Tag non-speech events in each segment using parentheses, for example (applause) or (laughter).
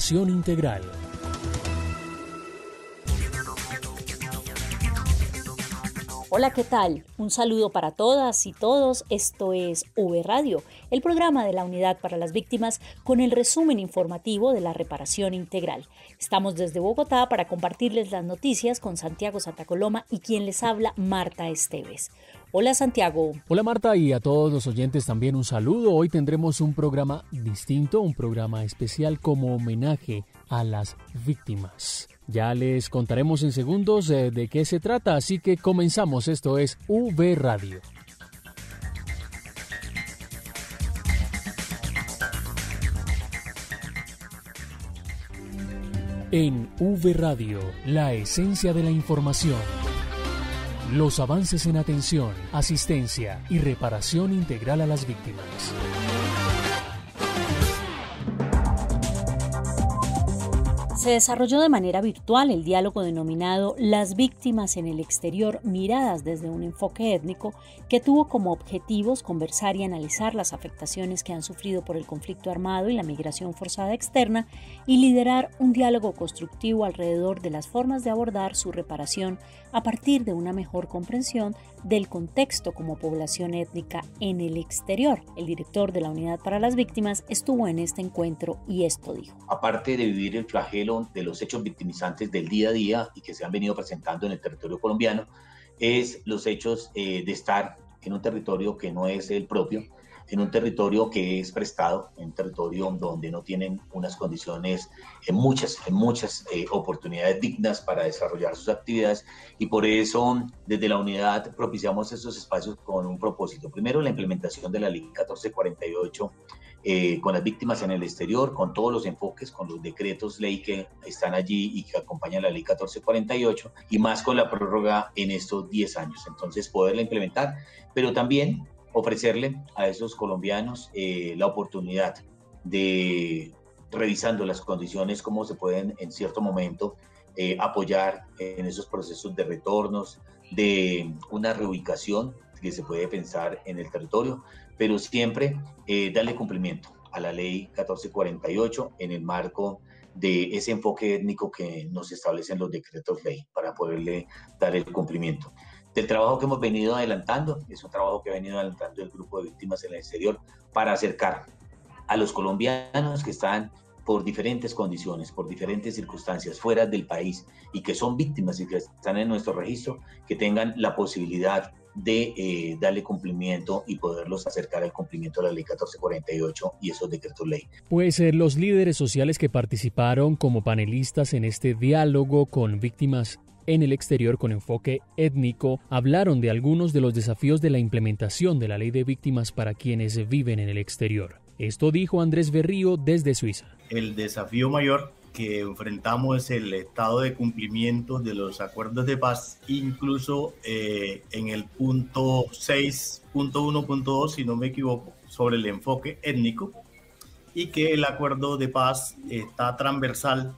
integral. Hola, ¿qué tal? Un saludo para todas y todos. Esto es V Radio, el programa de la Unidad para las Víctimas con el resumen informativo de la reparación integral. Estamos desde Bogotá para compartirles las noticias con Santiago Santa Coloma y quien les habla, Marta Esteves. Hola Santiago. Hola Marta y a todos los oyentes también un saludo. Hoy tendremos un programa distinto, un programa especial como homenaje a las víctimas. Ya les contaremos en segundos de, de qué se trata, así que comenzamos. Esto es V Radio. En V Radio, la esencia de la información. Los avances en atención, asistencia y reparación integral a las víctimas. Se desarrolló de manera virtual el diálogo denominado Las víctimas en el exterior, miradas desde un enfoque étnico, que tuvo como objetivos conversar y analizar las afectaciones que han sufrido por el conflicto armado y la migración forzada externa y liderar un diálogo constructivo alrededor de las formas de abordar su reparación a partir de una mejor comprensión del contexto como población étnica en el exterior. El director de la Unidad para las Víctimas estuvo en este encuentro y esto dijo. Aparte de vivir el flagelo de los hechos victimizantes del día a día y que se han venido presentando en el territorio colombiano, es los hechos eh, de estar en un territorio que no es el propio, en un territorio que es prestado, en un territorio donde no tienen unas condiciones, en muchas, en muchas eh, oportunidades dignas para desarrollar sus actividades y por eso desde la unidad propiciamos estos espacios con un propósito. Primero, la implementación de la Ley 1448 eh, con las víctimas en el exterior, con todos los enfoques, con los decretos ley que están allí y que acompañan la ley 1448 y más con la prórroga en estos 10 años. Entonces, poderla implementar, pero también ofrecerle a esos colombianos eh, la oportunidad de, revisando las condiciones, cómo se pueden en cierto momento eh, apoyar en esos procesos de retornos, de una reubicación que se puede pensar en el territorio, pero siempre eh, darle cumplimiento a la ley 1448 en el marco de ese enfoque étnico que nos establecen los decretos ley para poderle dar el cumplimiento del trabajo que hemos venido adelantando. Es un trabajo que ha venido adelantando el grupo de víctimas en el exterior para acercar a los colombianos que están por diferentes condiciones, por diferentes circunstancias fuera del país y que son víctimas y que están en nuestro registro, que tengan la posibilidad de eh, darle cumplimiento y poderlos acercar al cumplimiento de la ley 1448 y esos decretos ley. Pues eh, los líderes sociales que participaron como panelistas en este diálogo con víctimas en el exterior con enfoque étnico hablaron de algunos de los desafíos de la implementación de la ley de víctimas para quienes viven en el exterior. Esto dijo Andrés Berrío desde Suiza. El desafío mayor que enfrentamos es el estado de cumplimiento de los acuerdos de paz, incluso eh, en el punto 6.1.2, si no me equivoco, sobre el enfoque étnico, y que el acuerdo de paz está transversal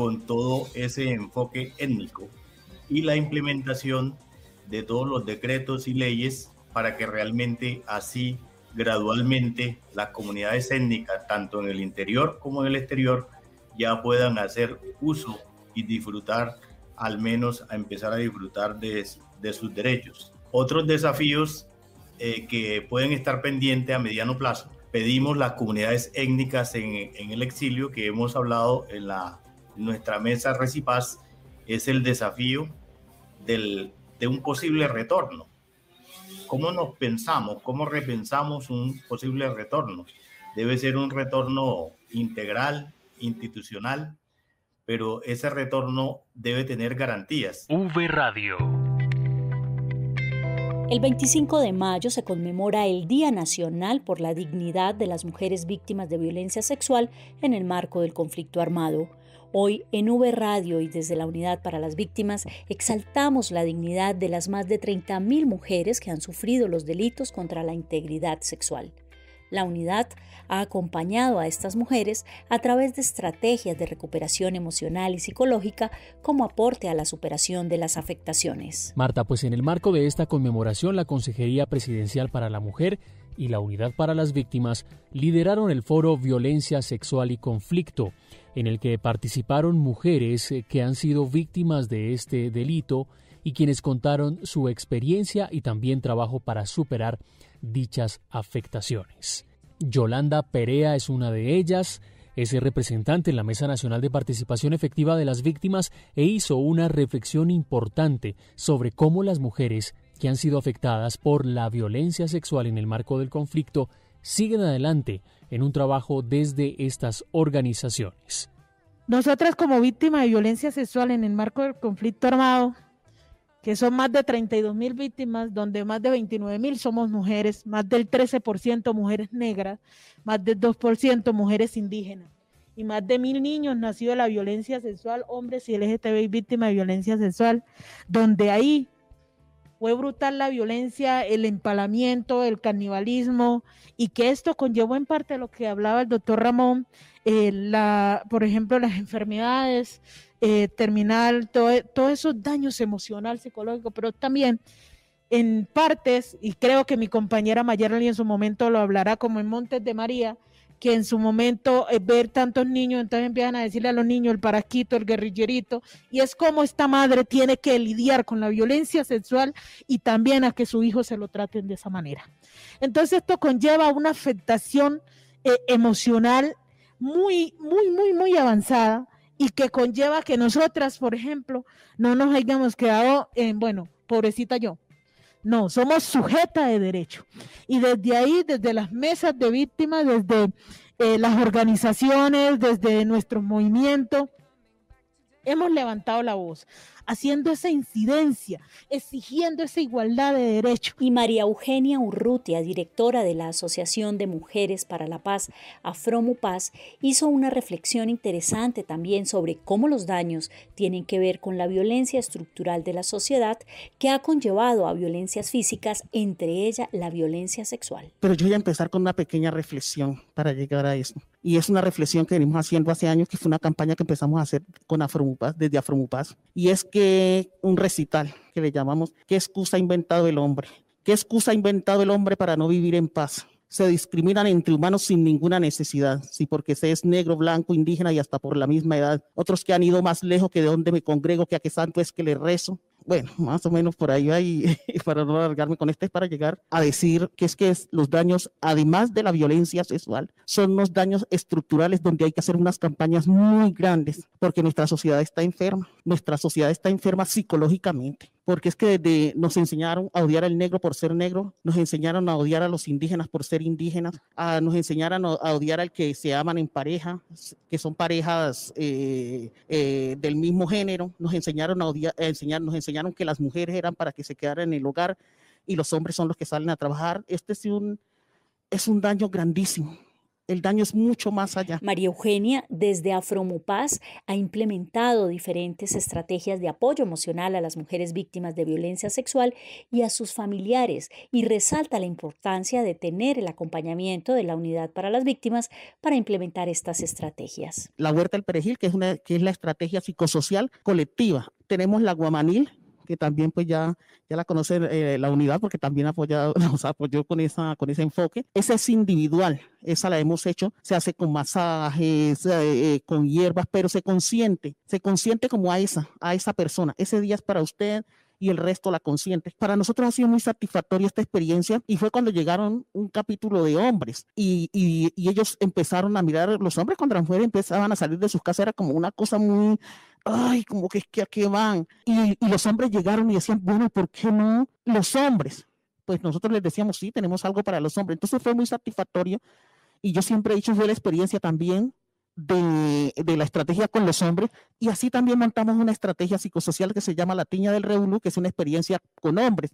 con todo ese enfoque étnico y la implementación de todos los decretos y leyes para que realmente así gradualmente las comunidades étnicas, tanto en el interior como en el exterior, ya puedan hacer uso y disfrutar, al menos a empezar a disfrutar de, sus derechos. Otros desafíos eh, que pueden estar pendientes a mediano plazo. Pedimos las comunidades étnicas en el exilio, que hemos hablado en la nuestra mesa Recipaz es el desafío del, de un posible retorno. ¿Cómo nos pensamos? ¿Cómo repensamos un posible retorno? Debe ser un retorno integral, institucional, pero ese retorno debe tener garantías. V Radio. El 25 de mayo se conmemora el Día Nacional por la Dignidad de las Mujeres Víctimas de Violencia Sexual en el marco del conflicto armado. Hoy en V Radio y desde la Unidad para las Víctimas exaltamos la dignidad de las más de 30.000 mujeres que han sufrido los delitos contra la integridad sexual. La unidad ha acompañado a estas mujeres a través de estrategias de recuperación emocional y psicológica como aporte a la superación de las afectaciones. Marta, pues en el marco de esta conmemoración, la Consejería Presidencial para la Mujer y la Unidad para las Víctimas lideraron el foro Violencia Sexual y Conflicto, en el que participaron mujeres que han sido víctimas de este delito y quienes contaron su experiencia y también trabajo para superar dichas afectaciones. Yolanda Perea es una de ellas, es representante en la Mesa Nacional de Participación Efectiva de las Víctimas e hizo una reflexión importante sobre cómo las mujeres que han sido afectadas por la violencia sexual en el marco del conflicto siguen adelante en un trabajo desde estas organizaciones. Nosotras como víctimas de violencia sexual en el marco del conflicto armado que son más de 32 mil víctimas, donde más de 29 mil somos mujeres, más del 13% mujeres negras, más del 2% mujeres indígenas y más de mil niños nacidos de la violencia sexual, hombres y LGTBI víctimas de violencia sexual, donde ahí fue brutal la violencia, el empalamiento, el canibalismo, y que esto conllevó en parte lo que hablaba el doctor Ramón, eh, la, por ejemplo, las enfermedades, eh, terminal, todo, todos esos daños emocional, psicológico, pero también en partes, y creo que mi compañera Mayerly en su momento lo hablará como en Montes de María, que en su momento eh, ver tantos niños, entonces empiezan a decirle a los niños el paraquito, el guerrillerito, y es como esta madre tiene que lidiar con la violencia sexual y también a que su hijo se lo traten de esa manera. Entonces esto conlleva una afectación eh, emocional muy, muy, muy, muy avanzada y que conlleva que nosotras, por ejemplo, no nos hayamos quedado en, bueno, pobrecita yo. No, somos sujeta de derecho. Y desde ahí, desde las mesas de víctimas, desde eh, las organizaciones, desde nuestro movimiento, hemos levantado la voz, haciendo esa incidencia, exigiendo esa igualdad de derechos. Y María Eugenia Urrutia, directora de la Asociación de Mujeres para la Paz, Afromupaz, hizo una reflexión interesante también sobre cómo los daños tienen que ver con la violencia estructural de la sociedad que ha conllevado a violencias físicas, entre ellas la violencia sexual. Pero yo voy a empezar con una pequeña reflexión para llegar a eso. Y es una reflexión que venimos haciendo hace años, que fue una campaña que empezamos a hacer con Afromupaz, desde Afromupaz. Y es que un recital que le llamamos ¿Qué excusa ha inventado el hombre? ¿Qué excusa ha inventado el hombre para no vivir en paz? Se discriminan entre humanos sin ninguna necesidad, sí, porque se es negro, blanco, indígena y hasta por la misma edad. Otros que han ido más lejos que de donde me congrego, que a qué santo es que le rezo bueno, más o menos por ahí hay, (laughs) para no alargarme con este, es para llegar a decir que es que los daños, además de la violencia sexual, son unos daños estructurales donde hay que hacer unas campañas muy grandes, porque nuestra sociedad está enferma, nuestra sociedad está enferma psicológicamente porque es que desde nos enseñaron a odiar al negro por ser negro, nos enseñaron a odiar a los indígenas por ser indígenas, a, nos enseñaron a, odiar al que se aman en pareja, que son parejas eh, eh, del mismo género, nos enseñaron a odiar, a enseñar, nos enseñaron que las mujeres eran para que se quedaran en el hogar y los hombres son los que salen a trabajar. Este es un, es un daño grandísimo el daño es mucho más allá. María Eugenia, desde Afromupaz, ha implementado diferentes estrategias de apoyo emocional a las mujeres víctimas de violencia sexual y a sus familiares y resalta la importancia de tener el acompañamiento de la unidad para las víctimas para implementar estas estrategias. La Huerta del Perejil, que es, una, que es la estrategia psicosocial colectiva. Tenemos la Guamanil, que también pues ya, ya la conoce eh, la unidad porque también apoyado, (laughs) nos apoyó con, esa, con ese enfoque. Esa es individual, esa la hemos hecho, se hace con masajes, eh, eh, con hierbas, pero se consiente, se consiente como a esa, a esa persona. Ese día es para usted, y el resto la consiente. Para nosotros ha sido muy satisfactoria esta experiencia y fue cuando llegaron un capítulo de hombres y, y, y ellos empezaron a mirar, los hombres cuando las mujeres empezaban a salir de sus casas era como una cosa muy ay, como que es que a qué van. Y, los hombres llegaron y decían, bueno, ¿por qué no los hombres? Pues nosotros les decíamos, sí, tenemos algo para los hombres. Entonces fue muy satisfactorio. Y yo siempre he dicho, fue la experiencia también de, la estrategia con los hombres. Y así también montamos una estrategia psicosocial que se llama La Tiña del Revolú, que es una experiencia con hombres.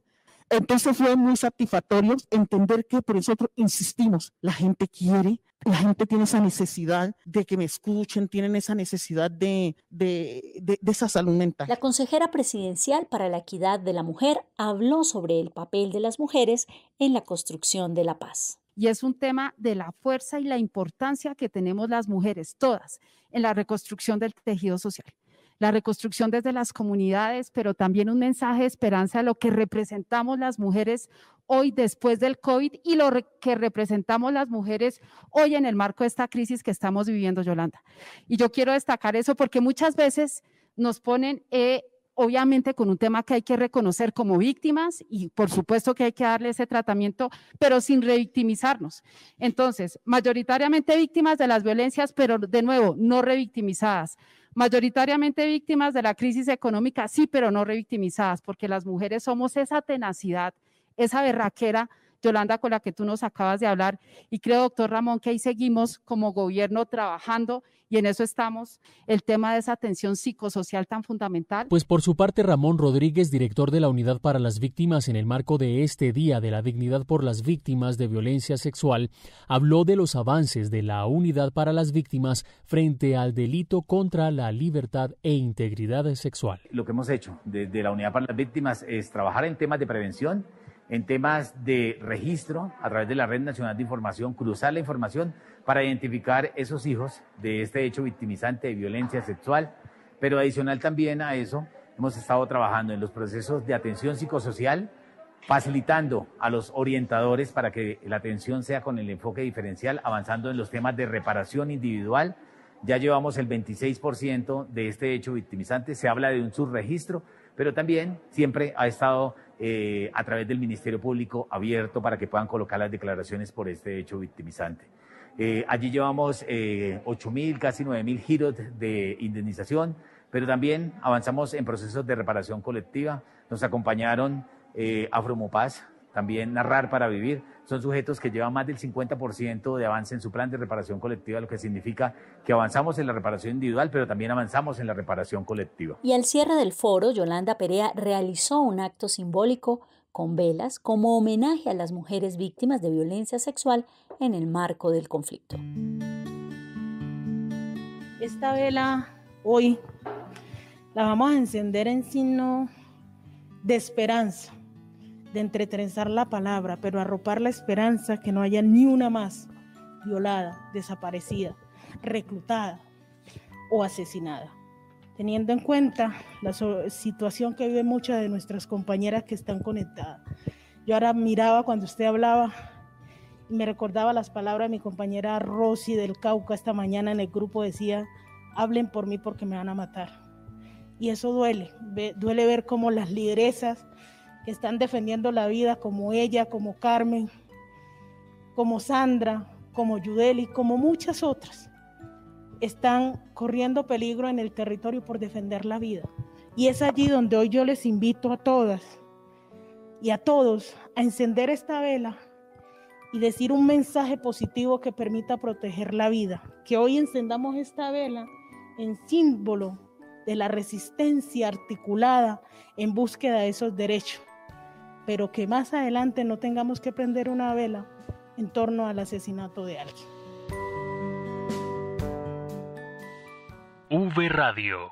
Entonces fue muy satisfactorio entender que por nosotros insistimos, la gente quiere, la gente tiene esa necesidad de que me escuchen, tienen esa necesidad de, de, de, de, esa salud mental. La consejera presidencial para la equidad de la mujer habló sobre el papel de las mujeres en la construcción de la paz. Y es un tema de la fuerza y la importancia que tenemos las mujeres, todas, en la reconstrucción del tejido social la reconstrucción desde las comunidades, pero también un mensaje de esperanza de lo que representamos las mujeres hoy después del COVID y lo que representamos las mujeres hoy en el marco de esta crisis que estamos viviendo, Yolanda. Y yo quiero destacar eso porque muchas veces nos ponen... Eh, obviamente con un tema que hay que reconocer como víctimas y por supuesto que hay que darle ese tratamiento, pero sin revictimizarnos. Entonces, mayoritariamente víctimas de las violencias, pero de nuevo, no revictimizadas mayoritariamente víctimas de la crisis económica, sí, pero no revictimizadas, porque las mujeres somos esa tenacidad, esa berraquera, Yolanda, con la que tú nos acabas de hablar. Y creo, doctor Ramón, que ahí seguimos como gobierno trabajando y en eso estamos, el tema de esa atención psicosocial tan fundamental. Pues por su parte, Ramón Rodríguez, director de la Unidad para las Víctimas en el marco de este Día de la Dignidad por las Víctimas de Violencia Sexual, habló de los avances de la Unidad para las Víctimas frente al delito contra la libertad e integridad sexual. Lo que hemos hecho desde la Unidad para las Víctimas es trabajar en temas de prevención en temas de registro a través de la Red Nacional de Información, cruzar la información para identificar esos hijos de este hecho victimizante de violencia sexual, pero adicional también a eso, hemos estado trabajando en los procesos de atención psicosocial, facilitando a los orientadores para que la atención sea con el enfoque diferencial, avanzando en los temas de reparación individual. Ya llevamos el 26% de este hecho victimizante, se habla de un subregistro, pero también siempre ha estado eh, a través del Ministerio Público abierto para que puedan colocar las declaraciones por este hecho victimizante. Eh, allí llevamos eh, 8 mil, casi 9 mil giros de indemnización, pero también avanzamos en procesos de reparación colectiva. Nos acompañaron eh, Afromopaz, también Narrar para Vivir, son sujetos que llevan más del 50% de avance en su plan de reparación colectiva, lo que significa que avanzamos en la reparación individual, pero también avanzamos en la reparación colectiva. Y al cierre del foro, Yolanda Perea realizó un acto simbólico con velas como homenaje a las mujeres víctimas de violencia sexual en el marco del conflicto. Esta vela hoy la vamos a encender en signo de esperanza de entretrenzar la palabra, pero arropar la esperanza que no haya ni una más violada, desaparecida, reclutada o asesinada. Teniendo en cuenta la situación que viven muchas de nuestras compañeras que están conectadas. Yo ahora miraba cuando usted hablaba y me recordaba las palabras de mi compañera Rosy del Cauca esta mañana en el grupo decía, hablen por mí porque me van a matar. Y eso duele, duele ver cómo las lideresas que están defendiendo la vida, como ella, como Carmen, como Sandra, como Yudeli, como muchas otras, están corriendo peligro en el territorio por defender la vida. Y es allí donde hoy yo les invito a todas y a todos a encender esta vela y decir un mensaje positivo que permita proteger la vida. Que hoy encendamos esta vela en símbolo de la resistencia articulada en búsqueda de esos derechos pero que más adelante no tengamos que prender una vela en torno al asesinato de alguien. V Radio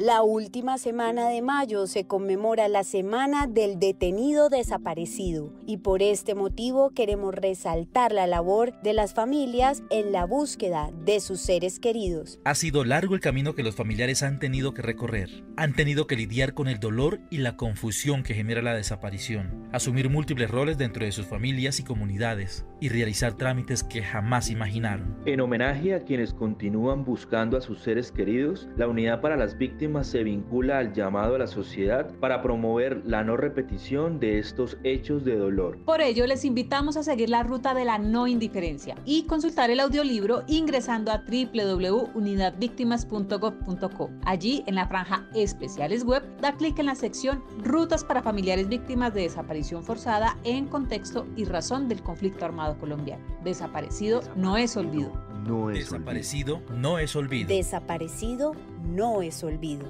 la última semana de mayo se conmemora la Semana del Detenido Desaparecido y por este motivo queremos resaltar la labor de las familias en la búsqueda de sus seres queridos. Ha sido largo el camino que los familiares han tenido que recorrer. Han tenido que lidiar con el dolor y la confusión que genera la desaparición, asumir múltiples roles dentro de sus familias y comunidades y realizar trámites que jamás imaginaron. En homenaje a quienes continúan buscando a sus seres queridos, la Unidad para las Víctimas se vincula al llamado a la sociedad para promover la no repetición de estos hechos de dolor. Por ello, les invitamos a seguir la ruta de la no indiferencia y consultar el audiolibro ingresando a www.unidadvictimas.gov.co. Allí, en la franja Especiales Web, da clic en la sección Rutas para familiares víctimas de desaparición forzada en contexto y razón del conflicto armado colombiano. Desaparecido no es olvido. No es Desaparecido olvido. no es olvido. Desaparecido no es olvido.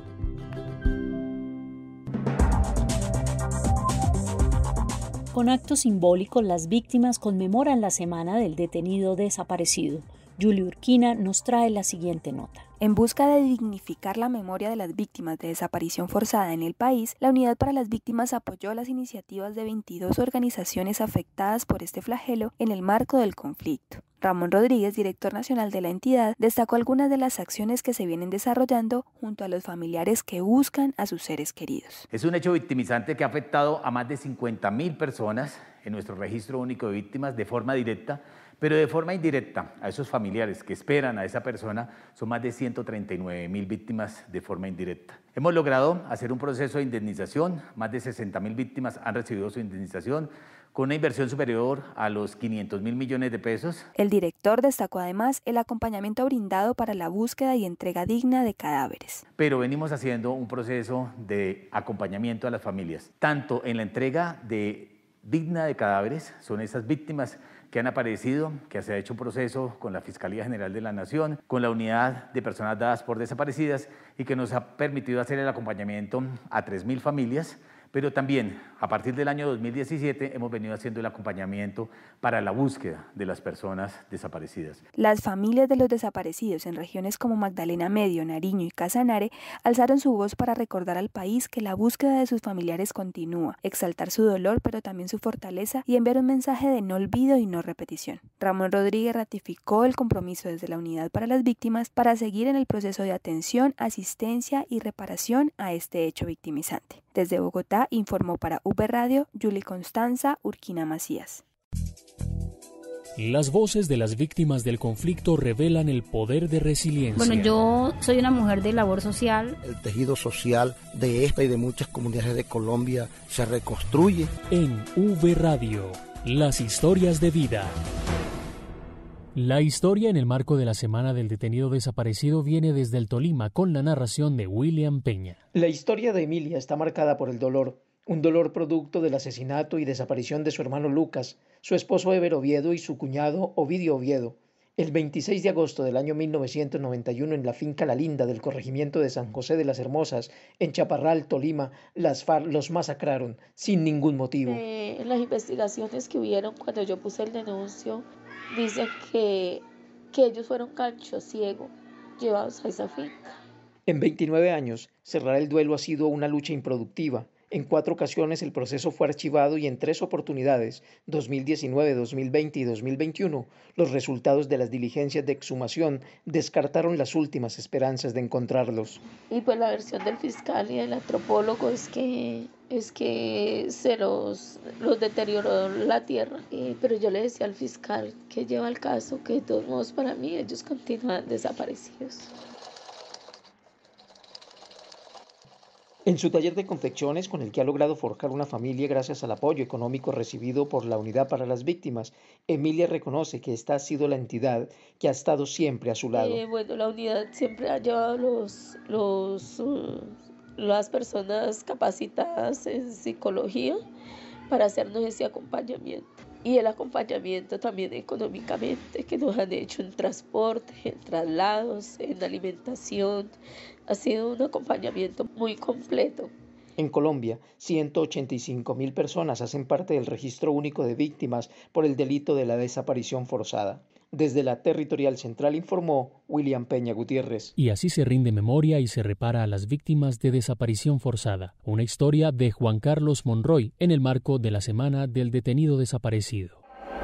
Con actos simbólicos, las víctimas conmemoran la semana del detenido desaparecido. Julie Urquina nos trae la siguiente nota. En busca de dignificar la memoria de las víctimas de desaparición forzada en el país, la Unidad para las Víctimas apoyó las iniciativas de 22 organizaciones afectadas por este flagelo en el marco del conflicto. Ramón Rodríguez, director nacional de la entidad, destacó algunas de las acciones que se vienen desarrollando junto a los familiares que buscan a sus seres queridos. Es un hecho victimizante que ha afectado a más de 50 mil personas en nuestro registro único de víctimas de forma directa pero de forma indirecta, a esos familiares que esperan a esa persona, son más de 139 mil víctimas de forma indirecta. Hemos logrado hacer un proceso de indemnización, más de 60 mil víctimas han recibido su indemnización, con una inversión superior a los 500 mil millones de pesos. El director destacó además el acompañamiento brindado para la búsqueda y entrega digna de cadáveres. Pero venimos haciendo un proceso de acompañamiento a las familias, tanto en la entrega de digna de cadáveres, son esas víctimas que han aparecido, que se ha hecho un proceso con la Fiscalía General de la Nación, con la Unidad de Personas Dadas por Desaparecidas y que nos ha permitido hacer el acompañamiento a 3.000 familias pero también a partir del año 2017 hemos venido haciendo el acompañamiento para la búsqueda de las personas desaparecidas. Las familias de los desaparecidos en regiones como Magdalena Medio, Nariño y Casanare alzaron su voz para recordar al país que la búsqueda de sus familiares continúa, exaltar su dolor pero también su fortaleza y enviar un mensaje de no olvido y no repetición. Ramón Rodríguez ratificó el compromiso desde la Unidad para las Víctimas para seguir en el proceso de atención, asistencia y reparación a este hecho victimizante. Desde Bogotá informó para UP Radio Julie Constanza Urquina Macías. Las voces de las víctimas del conflicto revelan el poder de resiliencia. Bueno, yo soy una mujer de labor social. El tejido social de esta y de muchas comunidades de Colombia se reconstruye. En V Radio, las historias de vida. La historia en el marco de la Semana del Detenido Desaparecido viene desde el Tolima con la narración de William Peña. La historia de Emilia está marcada por el dolor, un dolor producto del asesinato y desaparición de su hermano Lucas, su esposo Ever Oviedo y su cuñado Ovidio Oviedo, el 26 de agosto del año 1991 en la finca La Linda del corregimiento de San José de las Hermosas, en Chaparral, Tolima, las FARC los masacraron sin ningún motivo. Eh, las investigaciones que hubieron cuando yo puse el denuncio dicen que, que ellos fueron cancho ciego llevados a esa finca. En 29 años, cerrar el duelo ha sido una lucha improductiva. En cuatro ocasiones el proceso fue archivado y en tres oportunidades, 2019, 2020 y 2021, los resultados de las diligencias de exhumación descartaron las últimas esperanzas de encontrarlos. Y pues la versión del fiscal y del antropólogo es que es que se los, los deterioró la tierra. pero yo le decía al fiscal que lleva el caso que de todos modos para mí ellos continúan desaparecidos. En su taller de confecciones, con el que ha logrado forjar una familia gracias al apoyo económico recibido por la Unidad para las Víctimas, Emilia reconoce que esta ha sido la entidad que ha estado siempre a su lado. Eh, bueno, la unidad siempre ha llevado los, los, uh, las personas capacitadas en psicología para hacernos ese acompañamiento. Y el acompañamiento también económicamente que nos han hecho en transporte, en traslados, en alimentación, ha sido un acompañamiento muy completo. En Colombia, 185 mil personas hacen parte del registro único de víctimas por el delito de la desaparición forzada. Desde la Territorial Central informó William Peña Gutiérrez. Y así se rinde memoria y se repara a las víctimas de desaparición forzada. Una historia de Juan Carlos Monroy en el marco de la Semana del Detenido Desaparecido.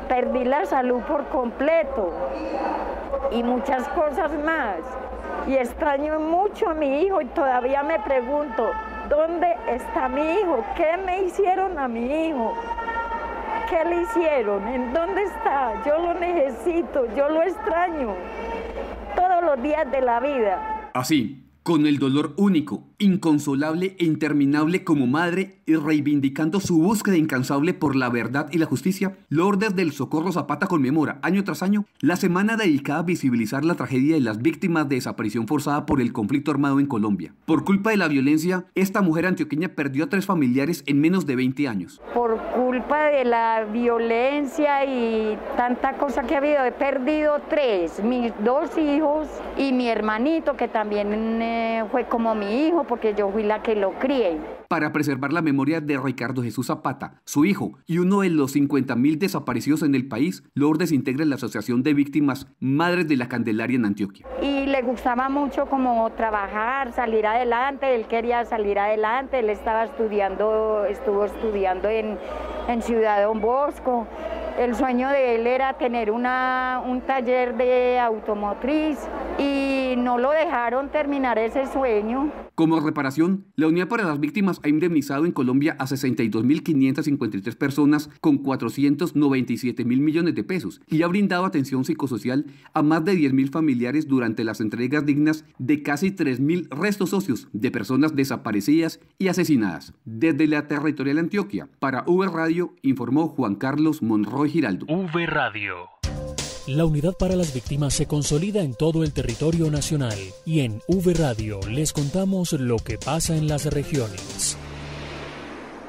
Perdí la salud por completo y muchas cosas más y extraño mucho a mi hijo y todavía me pregunto, ¿dónde está mi hijo? ¿Qué me hicieron a mi hijo? ¿Qué le hicieron? ¿En dónde está? Yo lo necesito, yo lo extraño todos los días de la vida. Así, con el dolor único, inconsolable e interminable como madre y reivindicando su búsqueda incansable por la verdad y la justicia, Lourdes del Socorro Zapata conmemora año tras año la semana dedicada a visibilizar la tragedia de las víctimas de desaparición forzada por el conflicto armado en Colombia. Por culpa de la violencia, esta mujer antioqueña perdió a tres familiares en menos de 20 años. Por culpa de la violencia y tanta cosa que ha habido, he perdido tres, mis dos hijos y mi hermanito que también... Eh, fue como mi hijo porque yo fui la que lo crié. Para preservar la memoria de Ricardo Jesús Zapata, su hijo y uno de los 50.000 desaparecidos en el país, Lourdes integra la Asociación de Víctimas Madres de la Candelaria en Antioquia. Y le gustaba mucho como trabajar, salir adelante, él quería salir adelante, él estaba estudiando, estuvo estudiando en, en Ciudad Don Bosco. El sueño de él era tener una, un taller de automotriz y no lo dejaron terminar ese sueño. Como reparación, la Unidad para las Víctimas ha indemnizado en Colombia a 62.553 personas con 497 mil millones de pesos y ha brindado atención psicosocial a más de 10.000 familiares durante las entregas dignas de casi 3.000 restos socios de personas desaparecidas y asesinadas. Desde la territorial Antioquia, para V Radio, informó Juan Carlos Monroy Giraldo. V Radio. La unidad para las víctimas se consolida en todo el territorio nacional y en V Radio les contamos lo que pasa en las regiones.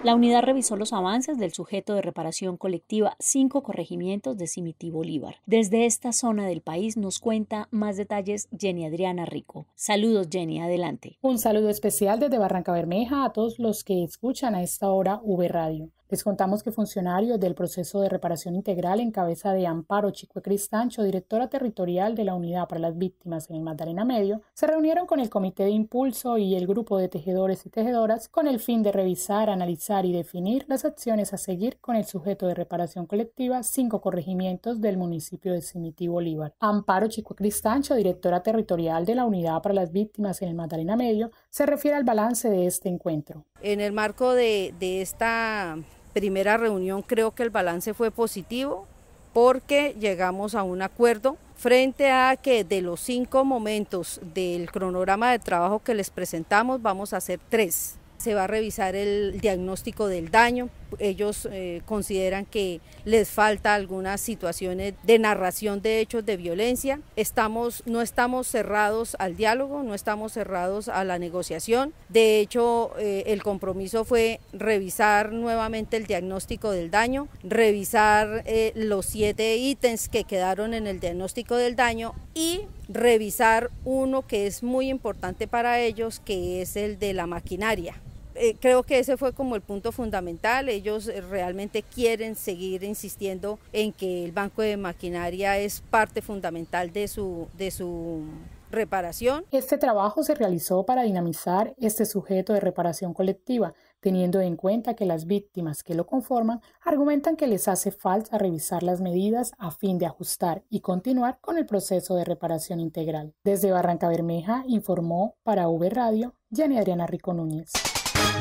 La unidad revisó los avances del sujeto de reparación colectiva cinco corregimientos de Cimití Bolívar. Desde esta zona del país nos cuenta más detalles Jenny Adriana Rico. Saludos Jenny, adelante. Un saludo especial desde Barranca Bermeja a todos los que escuchan a esta hora V Radio. Les contamos que funcionarios del proceso de reparación integral en cabeza de Amparo Chico Cristancho, directora territorial de la Unidad para las Víctimas en el Magdalena Medio, se reunieron con el Comité de Impulso y el grupo de tejedores y tejedoras con el fin de revisar, analizar y definir las acciones a seguir con el sujeto de reparación colectiva cinco corregimientos del municipio de Cimití Bolívar. Amparo Chico Cristancho, directora territorial de la Unidad para las Víctimas en el Magdalena Medio, se refiere al balance de este encuentro. En el marco de, de esta primera reunión creo que el balance fue positivo porque llegamos a un acuerdo frente a que de los cinco momentos del cronograma de trabajo que les presentamos vamos a hacer tres se va a revisar el diagnóstico del daño. Ellos eh, consideran que les falta algunas situaciones de narración de hechos de violencia. Estamos, no estamos cerrados al diálogo, no estamos cerrados a la negociación. De hecho, eh, el compromiso fue revisar nuevamente el diagnóstico del daño, revisar eh, los siete ítems que quedaron en el diagnóstico del daño y revisar uno que es muy importante para ellos, que es el de la maquinaria eh, creo que ese fue como el punto fundamental. Ellos eh, realmente quieren seguir insistiendo en que el banco de maquinaria es parte fundamental de su, de su reparación. Este trabajo se realizó para dinamizar este sujeto de reparación colectiva, teniendo en cuenta que las víctimas que lo conforman argumentan que les hace falta revisar las medidas a fin de ajustar y continuar con el proceso de reparación integral. Desde Barranca Bermeja informó para V Radio Jenny Adriana Rico Núñez.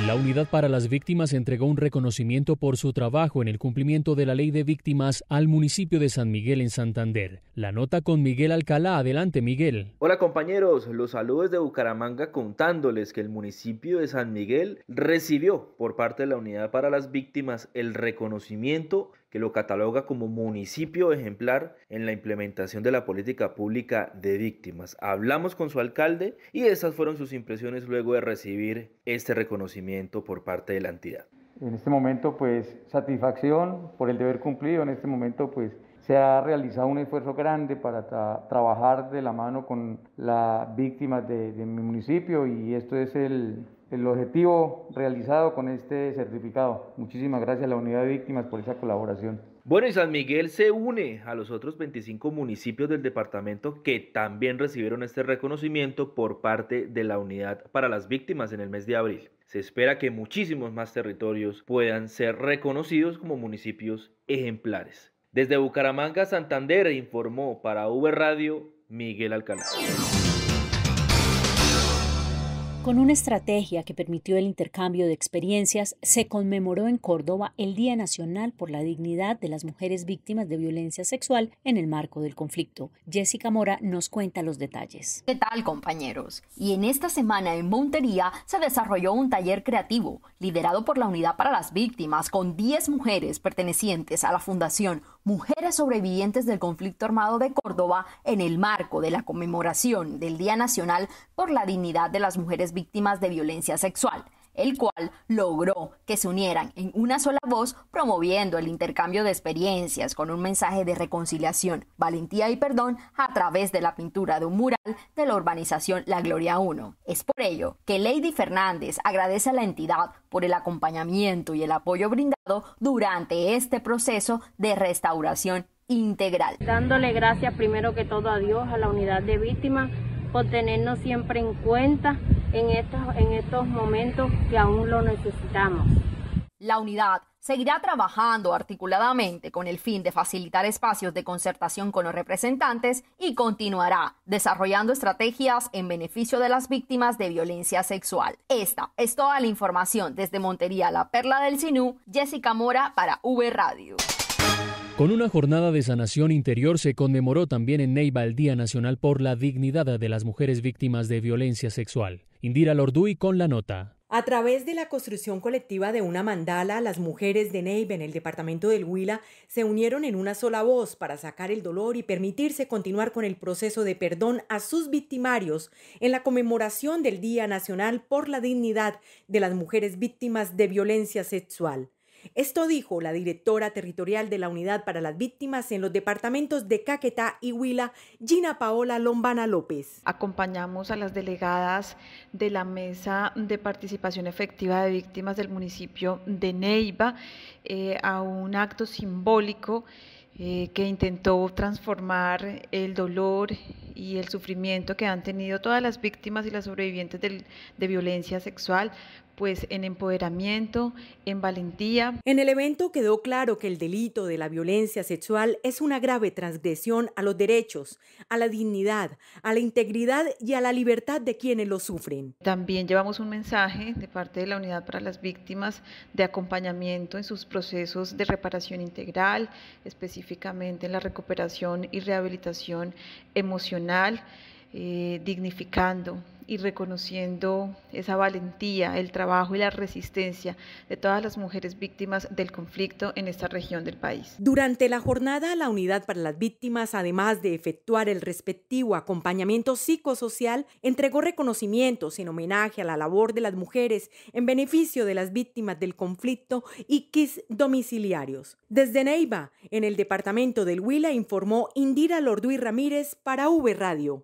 La Unidad para las Víctimas entregó un reconocimiento por su trabajo en el cumplimiento de la ley de víctimas al municipio de San Miguel en Santander. La nota con Miguel Alcalá. Adelante, Miguel. Hola compañeros, los saludos de Bucaramanga contándoles que el municipio de San Miguel recibió por parte de la Unidad para las Víctimas el reconocimiento lo cataloga como municipio ejemplar en la implementación de la política pública de víctimas. Hablamos con su alcalde y esas fueron sus impresiones luego de recibir este reconocimiento por parte de la entidad. En este momento, pues, satisfacción por el deber cumplido. En este momento, pues, se ha realizado un esfuerzo grande para trabajar de la mano con las víctimas de mi municipio y esto es el, el objetivo realizado con este certificado. Muchísimas gracias a la Unidad de Víctimas por esa colaboración. Bueno, y San Miguel se une a los otros 25 municipios del departamento que también recibieron este reconocimiento por parte de la Unidad para las Víctimas en el mes de abril. Se espera que muchísimos más territorios puedan ser reconocidos como municipios ejemplares. Desde Bucaramanga, Santander, informó para V Radio Miguel Alcalá. Con una estrategia que permitió el intercambio de experiencias, se conmemoró en Córdoba el Día Nacional por la Dignidad de las Mujeres Víctimas de Violencia Sexual en el marco del conflicto. Jessica Mora nos cuenta los detalles. ¿Qué tal, compañeros? Y en esta semana en Montería se desarrolló un taller creativo liderado por la Unidad para las Víctimas con 10 mujeres pertenecientes a la Fundación Mujeres Sobrevivientes del Conflicto Armado de Córdoba en el marco de la conmemoración del Día Nacional por la Dignidad de las Mujeres Víctimas de Violencia Sexual. el cual logró que se unieran en una sola voz promoviendo el intercambio de experiencias con un mensaje de reconciliación, valentía y perdón a través de la pintura de un mural de la urbanización La Gloria 1. Es por ello que Lady Fernández agradece a la entidad por el acompañamiento y el apoyo brindado durante este proceso de restauración integral. Dándole gracias primero que todo a Dios, a la unidad de víctimas, por tenernos siempre en cuenta en estos, en estos momentos que aún lo necesitamos. La unidad seguirá trabajando articuladamente con el fin de facilitar espacios de concertación con los representantes y continuará desarrollando estrategias en beneficio de las víctimas de violencia sexual. Esta es toda la información desde Montería, la Perla del Sinú, Jessica Mora para V Radio. Con una jornada de sanación interior se conmemoró también en Neiva el Día Nacional por la Dignidad de las Mujeres Víctimas de Violencia Sexual. Indira Lorduy con la nota. A través de la construcción colectiva de una mandala, las mujeres de Neiva en el departamento del Huila se unieron en una sola voz para sacar el dolor y permitirse continuar con el proceso de perdón a sus victimarios en la conmemoración del Día Nacional por la Dignidad de las Mujeres Víctimas de Violencia Sexual. Esto dijo la directora territorial de la Unidad para las Víctimas en los departamentos de Caquetá y Huila, Gina Paola Lombana López. Acompañamos a las delegadas de la Mesa de Participación Efectiva de Víctimas del municipio de Neiva eh, a un acto simbólico eh, que intentó transformar el dolor y el sufrimiento que han tenido todas las víctimas y las sobrevivientes de violencia sexual pues en empoderamiento, en valentía. En el evento quedó claro que el delito de la violencia sexual es una grave transgresión a los derechos, a la dignidad, a la integridad y a la libertad de quienes lo sufren. También llevamos un mensaje de parte de la Unidad para las Víctimas de acompañamiento en sus procesos de reparación integral, específicamente en la recuperación y rehabilitación emocional, eh, dignificando y reconociendo esa valentía, el trabajo y la resistencia de todas las mujeres víctimas del conflicto en esta región del país. Durante la jornada, la Unidad para las Víctimas, además de efectuar el respectivo acompañamiento psicosocial, entregó reconocimientos en homenaje a la labor de las mujeres en beneficio de las víctimas del conflicto y kits domiciliarios. Desde Neiva, en el departamento del Huila, informó Indira Lorduy Ramírez para V Radio.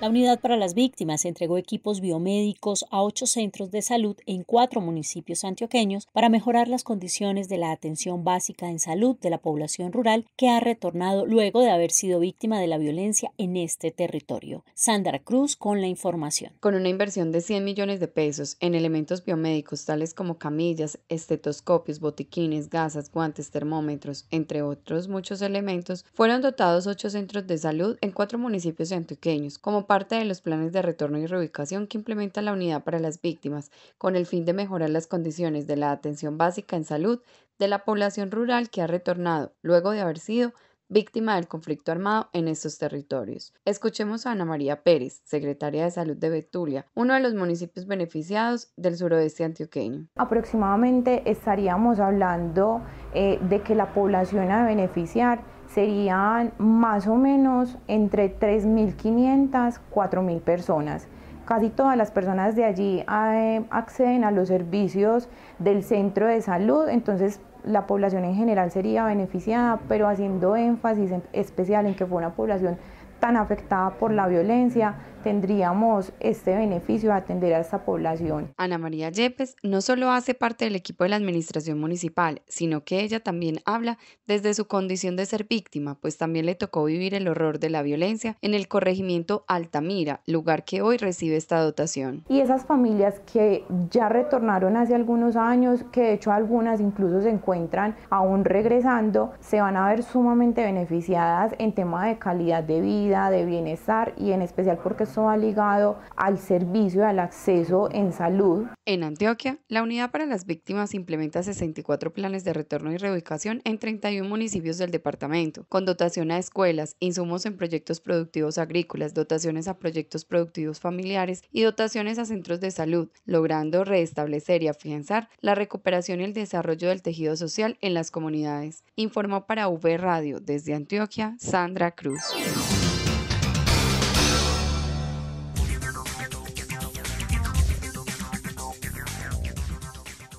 La Unidad para las Víctimas entregó equipos biomédicos a ocho centros de salud en cuatro municipios antioqueños para mejorar las condiciones de la atención básica en salud de la población rural que ha retornado luego de haber sido víctima de la violencia en este territorio. Sandra Cruz con la información. Con una inversión de 100 millones de pesos en elementos biomédicos tales como camillas, estetoscopios, botiquines, gasas, guantes, termómetros, entre otros muchos elementos, fueron dotados ocho centros de salud en cuatro municipios antioqueños como parte de los planes de retorno y reubicación que implementa la Unidad para las Víctimas, con el fin de mejorar las condiciones de la atención básica en salud de la población rural que ha retornado luego de haber sido víctima del conflicto armado en estos territorios. Escuchemos a Ana María Pérez, secretaria de Salud de Betulia, uno de los municipios beneficiados del suroeste antioqueño. Aproximadamente estaríamos hablando eh, de que la población a beneficiar serían más o menos entre 3.500, 4.000 personas. Casi todas las personas de allí eh, acceden a los servicios del centro de salud, entonces la población en general sería beneficiada, pero haciendo énfasis especial en que fue una población tan afectada por la violencia, tendríamos este beneficio de atender a esta población. Ana María Yepes no solo hace parte del equipo de la administración municipal, sino que ella también habla desde su condición de ser víctima, pues también le tocó vivir el horror de la violencia en el corregimiento Altamira, lugar que hoy recibe esta dotación. Y esas familias que ya retornaron hace algunos años, que de hecho algunas incluso se encuentran aún regresando, se van a ver sumamente beneficiadas en tema de calidad de vida, de bienestar y en especial porque esto va ligado al servicio, al acceso en salud. En Antioquia, la Unidad para las Víctimas implementa 64 planes de retorno y reubicación en 31 municipios del departamento, con dotación a escuelas, insumos en proyectos productivos agrícolas, dotaciones a proyectos productivos familiares y dotaciones a centros de salud, logrando restablecer y afianzar la recuperación y el desarrollo del tejido social en las comunidades. Informó para V Radio desde Antioquia, Sandra Cruz.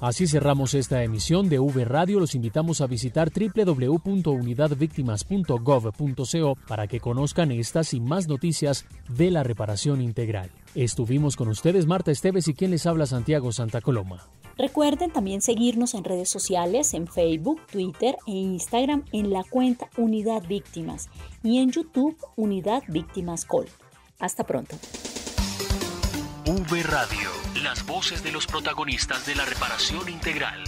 Así cerramos esta emisión de V Radio. Los invitamos a visitar www.unidadvictimas.gov.co para que conozcan estas y más noticias de la reparación integral. Estuvimos con ustedes Marta Esteves y quien les habla Santiago Santa Coloma. Recuerden también seguirnos en redes sociales, en Facebook, Twitter e Instagram en la cuenta Unidad Víctimas y en YouTube Unidad Víctimas Col. Hasta pronto. V Radio, las voces de los protagonistas de la reparación integral.